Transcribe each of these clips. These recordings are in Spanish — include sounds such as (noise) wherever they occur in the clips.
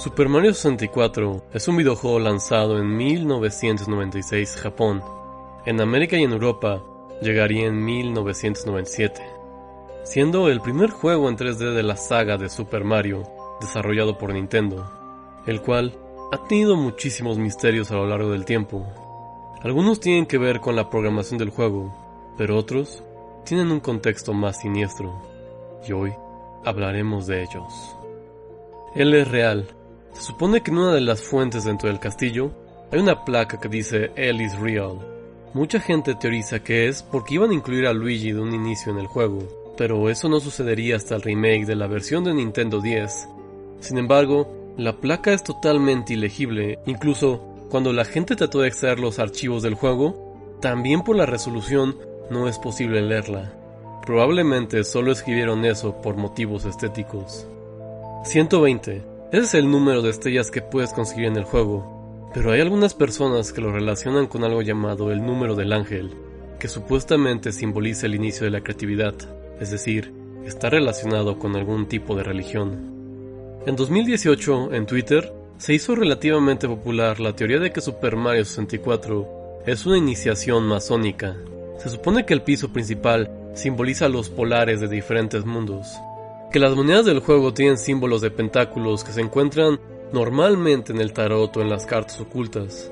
Super Mario 64 es un videojuego lanzado en 1996 Japón. En América y en Europa llegaría en 1997, siendo el primer juego en 3D de la saga de Super Mario desarrollado por Nintendo, el cual ha tenido muchísimos misterios a lo largo del tiempo. Algunos tienen que ver con la programación del juego, pero otros tienen un contexto más siniestro, y hoy hablaremos de ellos. Él es real. Se supone que en una de las fuentes dentro del castillo hay una placa que dice Él is real. Mucha gente teoriza que es porque iban a incluir a Luigi de un inicio en el juego, pero eso no sucedería hasta el remake de la versión de Nintendo 10. Sin embargo, la placa es totalmente ilegible, incluso cuando la gente trató de extraer los archivos del juego, también por la resolución no es posible leerla. Probablemente solo escribieron eso por motivos estéticos. 120. Ese es el número de estrellas que puedes conseguir en el juego, pero hay algunas personas que lo relacionan con algo llamado el número del ángel, que supuestamente simboliza el inicio de la creatividad, es decir, está relacionado con algún tipo de religión. En 2018, en Twitter, se hizo relativamente popular la teoría de que Super Mario 64 es una iniciación masónica. Se supone que el piso principal simboliza los polares de diferentes mundos, que las monedas del juego tienen símbolos de pentáculos que se encuentran normalmente en el tarot o en las cartas ocultas.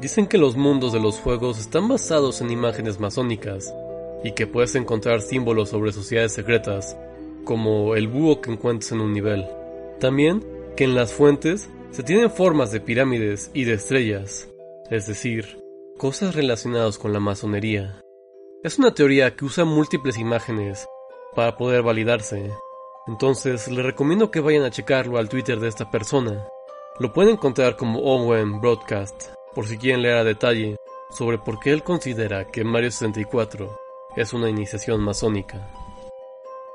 Dicen que los mundos de los juegos están basados en imágenes masónicas y que puedes encontrar símbolos sobre sociedades secretas, como el búho que encuentras en un nivel. También que en las fuentes se tienen formas de pirámides y de estrellas, es decir, cosas relacionadas con la masonería. Es una teoría que usa múltiples imágenes para poder validarse, entonces les recomiendo que vayan a checarlo al Twitter de esta persona. Lo pueden encontrar como Owen Broadcast, por si quieren leer a detalle sobre por qué él considera que Mario 64 es una iniciación masónica.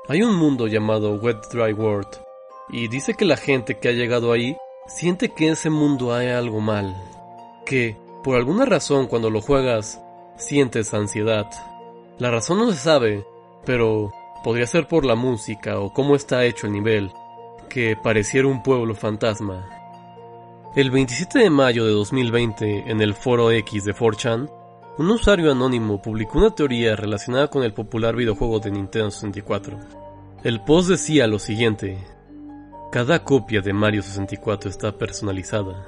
Hay un mundo llamado Wet Dry World, y dice que la gente que ha llegado ahí siente que en ese mundo hay algo mal, que por alguna razón cuando lo juegas sientes ansiedad. La razón no se sabe, pero Podría ser por la música o cómo está hecho el nivel, que pareciera un pueblo fantasma. El 27 de mayo de 2020, en el foro X de 4chan, un usuario anónimo publicó una teoría relacionada con el popular videojuego de Nintendo 64. El post decía lo siguiente. Cada copia de Mario 64 está personalizada.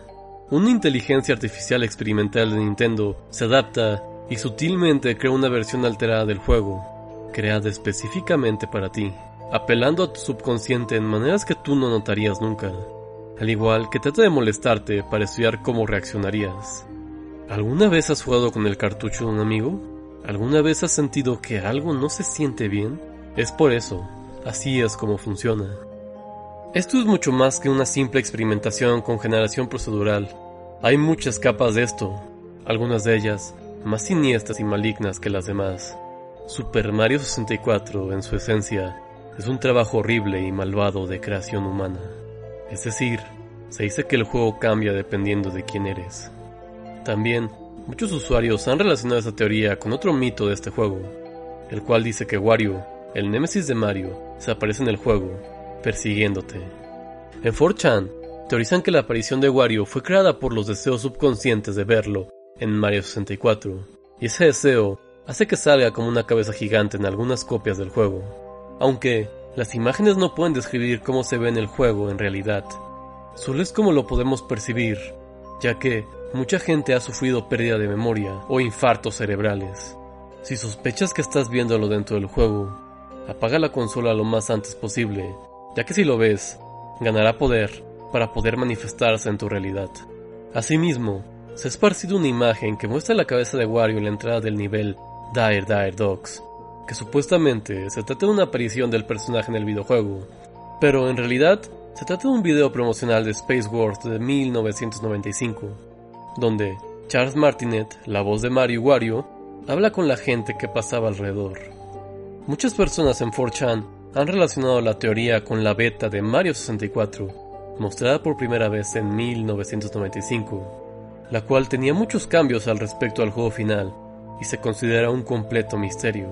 Una inteligencia artificial experimental de Nintendo se adapta y sutilmente crea una versión alterada del juego, creada específicamente para ti, apelando a tu subconsciente en maneras que tú no notarías nunca, al igual que trata de molestarte para estudiar cómo reaccionarías. ¿Alguna vez has jugado con el cartucho de un amigo? ¿Alguna vez has sentido que algo no se siente bien? Es por eso, así es como funciona. Esto es mucho más que una simple experimentación con generación procedural. Hay muchas capas de esto, algunas de ellas más siniestras y malignas que las demás. Super Mario 64, en su esencia, es un trabajo horrible y malvado de creación humana. Es decir, se dice que el juego cambia dependiendo de quién eres. También, muchos usuarios han relacionado esta teoría con otro mito de este juego, el cual dice que Wario, el némesis de Mario, se aparece en el juego, persiguiéndote. En 4chan, teorizan que la aparición de Wario fue creada por los deseos subconscientes de verlo en Mario 64, y ese deseo hace que salga como una cabeza gigante en algunas copias del juego, aunque las imágenes no pueden describir cómo se ve en el juego en realidad, solo es como lo podemos percibir, ya que mucha gente ha sufrido pérdida de memoria o infartos cerebrales. Si sospechas que estás viéndolo dentro del juego, apaga la consola lo más antes posible, ya que si lo ves, ganará poder para poder manifestarse en tu realidad. Asimismo, se ha esparcido una imagen que muestra la cabeza de Wario en la entrada del nivel Dire Dire Dogs, que supuestamente se trata de una aparición del personaje en el videojuego, pero en realidad se trata de un video promocional de Space Wars de 1995, donde Charles Martinet, la voz de Mario Wario, habla con la gente que pasaba alrededor. Muchas personas en 4chan han relacionado la teoría con la beta de Mario 64, mostrada por primera vez en 1995, la cual tenía muchos cambios al respecto al juego final, y se considera un completo misterio.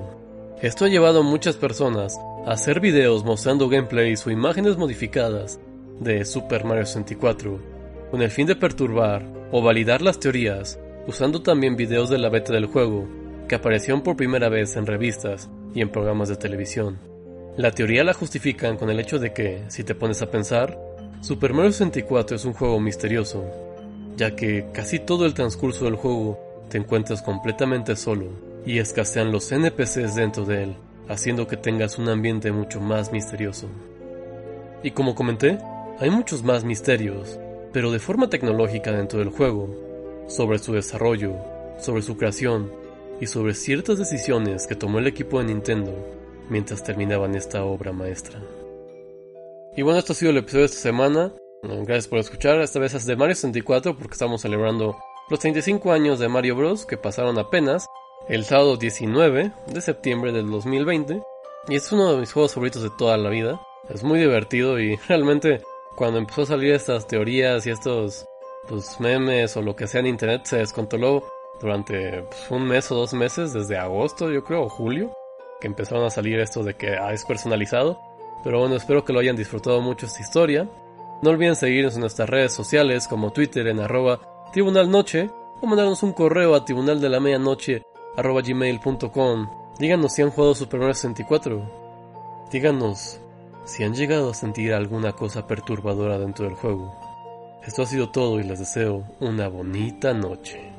Esto ha llevado a muchas personas a hacer videos mostrando gameplays o imágenes modificadas de Super Mario 64, con el fin de perturbar o validar las teorías, usando también videos de la beta del juego, que aparecieron por primera vez en revistas y en programas de televisión. La teoría la justifican con el hecho de que, si te pones a pensar, Super Mario 64 es un juego misterioso, ya que casi todo el transcurso del juego te encuentras completamente solo y escasean los NPCs dentro de él, haciendo que tengas un ambiente mucho más misterioso. Y como comenté, hay muchos más misterios, pero de forma tecnológica dentro del juego, sobre su desarrollo, sobre su creación y sobre ciertas decisiones que tomó el equipo de Nintendo mientras terminaban esta obra maestra. Y bueno, esto ha sido el episodio de esta semana. Gracias por escuchar. Esta vez es de Mario 64 porque estamos celebrando los 35 años de Mario Bros. que pasaron apenas el sábado 19 de septiembre del 2020. Y es uno de mis juegos favoritos de toda la vida. Es muy divertido y (laughs) realmente cuando empezó a salir estas teorías y estos pues, memes o lo que sea en internet se descontroló durante pues, un mes o dos meses, desde agosto yo creo, o julio, que empezaron a salir esto de que ah, es personalizado. Pero bueno, espero que lo hayan disfrutado mucho esta historia. No olviden seguirnos en nuestras redes sociales como Twitter en arroba tribunalnoche o mandarnos un correo a tribunal de la medianoche arroba gmail.com. Díganos si han jugado Super Mario 64. Díganos si han llegado a sentir alguna cosa perturbadora dentro del juego. Esto ha sido todo y les deseo una bonita noche.